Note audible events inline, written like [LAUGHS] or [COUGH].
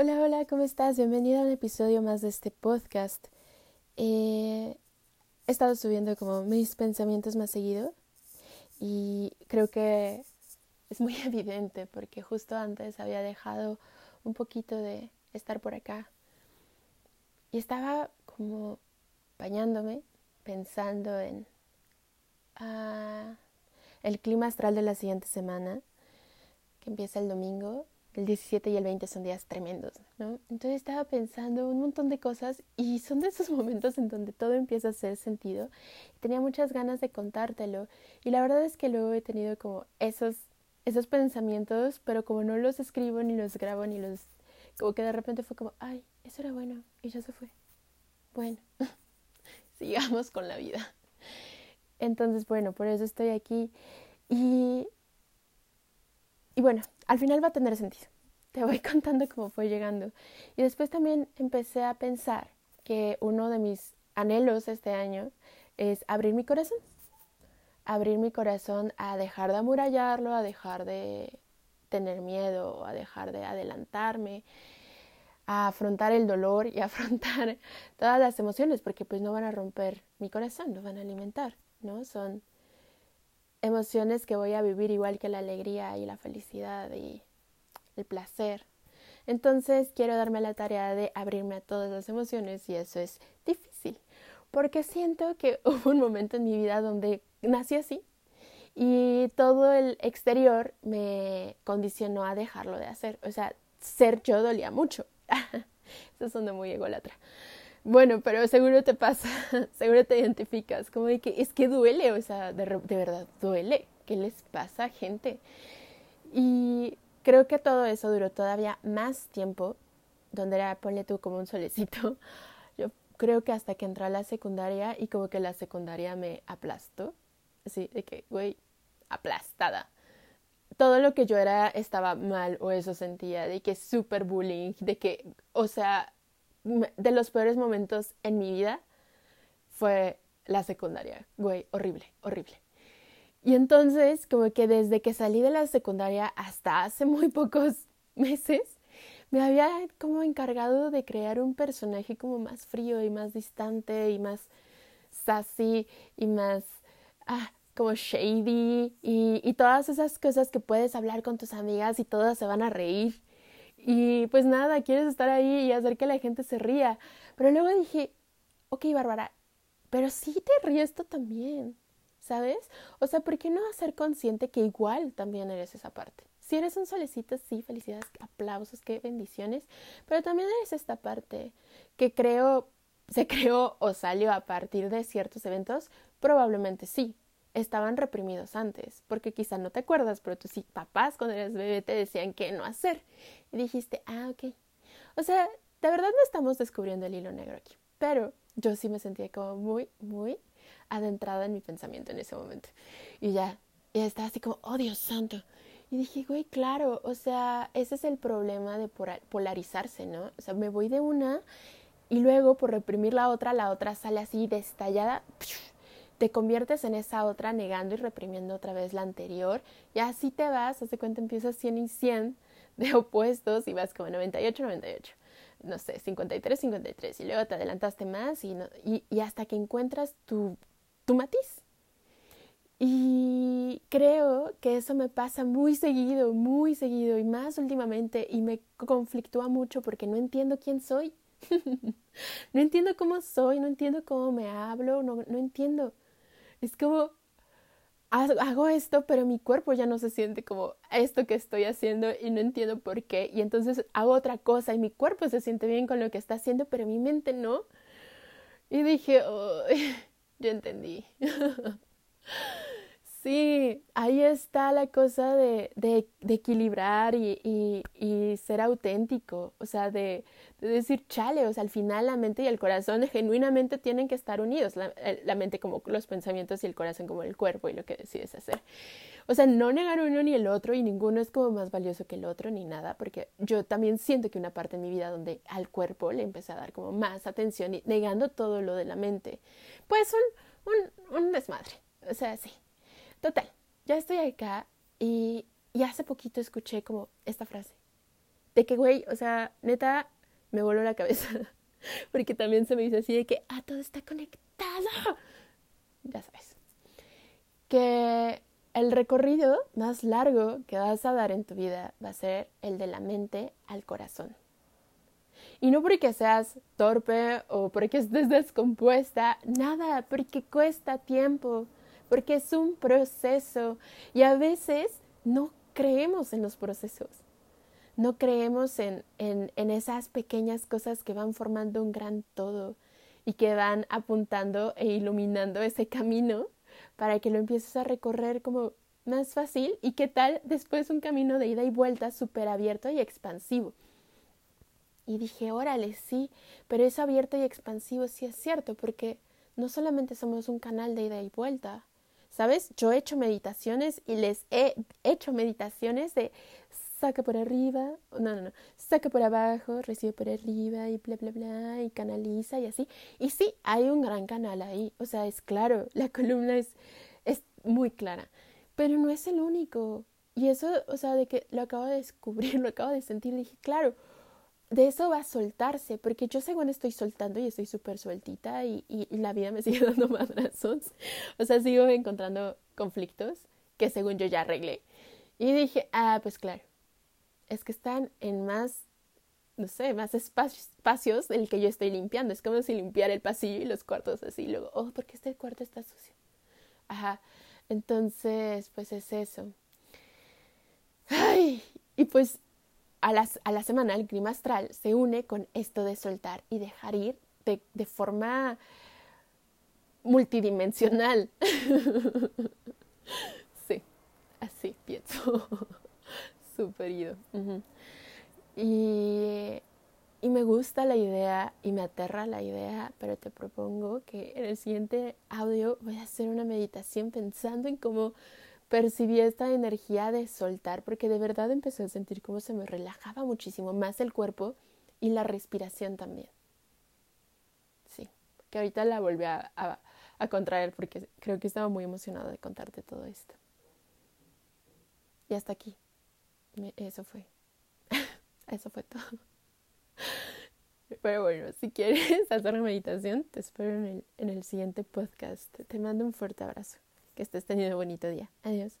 Hola, hola, ¿cómo estás? Bienvenida a un episodio más de este podcast. Eh, he estado subiendo como mis pensamientos más seguido y creo que es muy [LAUGHS] evidente porque justo antes había dejado un poquito de estar por acá y estaba como bañándome pensando en ah, el clima astral de la siguiente semana que empieza el domingo el 17 y el 20 son días tremendos, ¿no? Entonces estaba pensando un montón de cosas y son de esos [LAUGHS] momentos en donde todo empieza a hacer sentido. Tenía muchas ganas de contártelo y la verdad es que luego he tenido como esos, esos pensamientos, pero como no los escribo ni los grabo ni los... como que de repente fue como, ay, eso era bueno y ya se fue. Bueno, [LAUGHS] sigamos con la vida. Entonces, bueno, por eso estoy aquí y y bueno, al final va a tener sentido. Te voy [LAUGHS] contando cómo fue llegando. Y después también empecé a pensar que uno de mis anhelos este año es abrir mi corazón. Abrir mi corazón a dejar de amurallarlo, a dejar de tener miedo, a dejar de adelantarme, a afrontar el dolor y [LAUGHS] afrontar todas las emociones, porque pues no van a romper mi corazón, no van a alimentar, ¿no? Son emociones que voy a vivir igual que la alegría y la felicidad y el placer. Entonces quiero darme la tarea de abrirme a todas las emociones y eso es difícil, porque siento que [LAUGHS] hubo un momento en mi vida donde nací así y todo el exterior me condicionó a dejarlo de hacer. O sea, ser yo dolía mucho. [LAUGHS] Eso suena muy ególatra. Bueno, pero seguro te pasa, [LAUGHS] seguro te identificas, como de que es que duele, o sea, de, verdad duele. ¿Qué les pasa a gente? Y creo que todo eso duró todavía más tiempo, donde era, ponle tú como un solecito. [LAUGHS] Yo creo que hasta que entré a la secundaria y como que la secundaria me aplastó. Así, de que, güey, aplastada. Todo lo que yo era estaba mal o eso sentía, de que súper bullying, de que, o sea, de los peores momentos en mi vida fue la secundaria. Güey, horrible, horrible. Y entonces, como que desde que salí de la secundaria hasta hace muy [LAUGHS] pocos meses, me había como encargado de crear un personaje como más frío y más distante y más sassy y más ah, como shady y, y todas esas cosas que puedes hablar con tus amigas y todas se van a reír y pues nada, quieres estar ahí y hacer que la gente se ría. Pero luego dije, ok, Bárbara, pero sí te ríes tú también, ¿sabes? O sea, ¿por qué no hacer consciente que igual también eres esa parte? Si eres un solecito, sí, felicidades, aplausos, qué bendiciones, pero también eres esta parte que creo, se creó o salió a partir de ciertos eventos, probablemente sí, estaban reprimidos antes, porque quizá no te acuerdas, pero tus papás cuando eras bebé te decían qué no hacer. Y dijiste, ah, ok. O sea, de verdad no estamos descubriendo el hilo negro aquí, pero yo sí me sentía como muy, muy adentrada en mi pensamiento en ese momento. Y ya, ya estaba así como, oh Dios santo. Y dije, güey, claro, o sea, ese es el problema de polarizarse, ¿no? O sea, me voy de una y luego por reprimir la otra, la otra sale así destallada te conviertes en esa otra negando y reprimiendo otra vez la anterior y así te vas, hace cuenta empiezas 100 y 100 de [LAUGHS] opuestos y vas como 98, 98, no sé, 53, 53 y luego te adelantaste más y, y, y hasta que encuentras tu, tu matiz. Y creo que eso me pasa muy seguido, muy seguido y más últimamente y me conflictúa mucho porque no entiendo quién soy. [LAUGHS] no entiendo cómo soy, no entiendo cómo me hablo, no, no entiendo. Es como, hago esto, pero mi cuerpo ya no se siente como esto que estoy haciendo y no entiendo por qué. Y entonces hago otra cosa y mi cuerpo se siente bien con lo que está haciendo, pero mi mente no. Y dije, oh, [LAUGHS] yo entendí. [LAUGHS] Sí, ahí está la cosa de, de, de equilibrar y, y, y, ser auténtico, o sea, de, de, decir, chale, o sea, al final la mente y el corazón genuinamente tienen que estar unidos, la, la, mente como los pensamientos y el corazón como el cuerpo y lo que decides hacer. O sea, no negar uno ni el otro y ninguno es como más valioso que el otro ni nada, porque yo también siento que una parte de mi vida donde al cuerpo le empecé a dar como más atención y negando todo lo de la mente, pues un, un, un desmadre, o sea, sí. Total, ya estoy acá y, y hace poquito escuché como esta frase. De que, güey, o sea, neta, me voló la cabeza. [LAUGHS] Porque también se me dice así de que, ah, todo está conectado. [LAUGHS] Ya sabes. Que el recorrido más largo que vas a dar en tu vida va a ser el de la mente al corazón. Y no porque seas torpe o porque estés descompuesta, nada, porque cuesta tiempo, porque es un proceso y a veces no creemos en los procesos, no creemos en, en, en esas pequeñas cosas que van formando un gran todo y que van apuntando e iluminando ese camino para que lo empieces a recorrer como más fácil y qué tal después un camino de ida y vuelta súper abierto y expansivo. Y dije, órale, sí, pero eso abierto y expansivo sí es cierto, porque no solamente somos un canal de ida y vuelta, ¿sabes? Yo he hecho meditaciones y les he hecho meditaciones de saca por arriba, no, no, no, saca por abajo, recibe por arriba y bla, bla, bla, y canaliza y así. Y sí, hay un gran canal ahí, o sea, es claro, [LAUGHS] la columna es, es muy clara, pero no es el único. Y eso, o sea, de que lo acabo de descubrir, [LAUGHS] lo acabo de sentir, dije, claro, de eso va a soltarse, porque yo según estoy soltando y estoy súper sueltita y, y, la vida me [LAUGHS] sigue dando madrazos. O sea, sigo encontrando conflictos que según yo ya arreglé. Y dije, ah, pues claro, es que están en más, no sé, más espacios, espacios del que yo estoy limpiando. Es como si limpiara el pasillo y los cuartos así. Y luego, oh, porque este cuarto está sucio. Ajá. Entonces, pues es eso. Ay, y pues a, a la semana el clima astral se une con esto de soltar y dejar ir de, de forma multidimensional. [LAUGHS] sí, así pienso. [LAUGHS] Súper ido. y, y me gusta la idea y me aterra la idea, pero te propongo que en el siguiente audio voy a hacer una meditación pensando en cómo percibí esta energía de soltar porque de verdad empecé a sentir cómo se me relajaba muchísimo más el cuerpo y la respiración también. Sí, que ahorita la volví a, a, contraer porque creo que estaba muy emocionada de contarte todo esto. Y hasta aquí. eso fue. [LAUGHS] eso fue todo. Pero bueno, si quieres [LAUGHS] hacer una meditación, te espero en el, en el siguiente podcast. Te mando un fuerte abrazo. Que estés teniendo un bonito día. Adiós.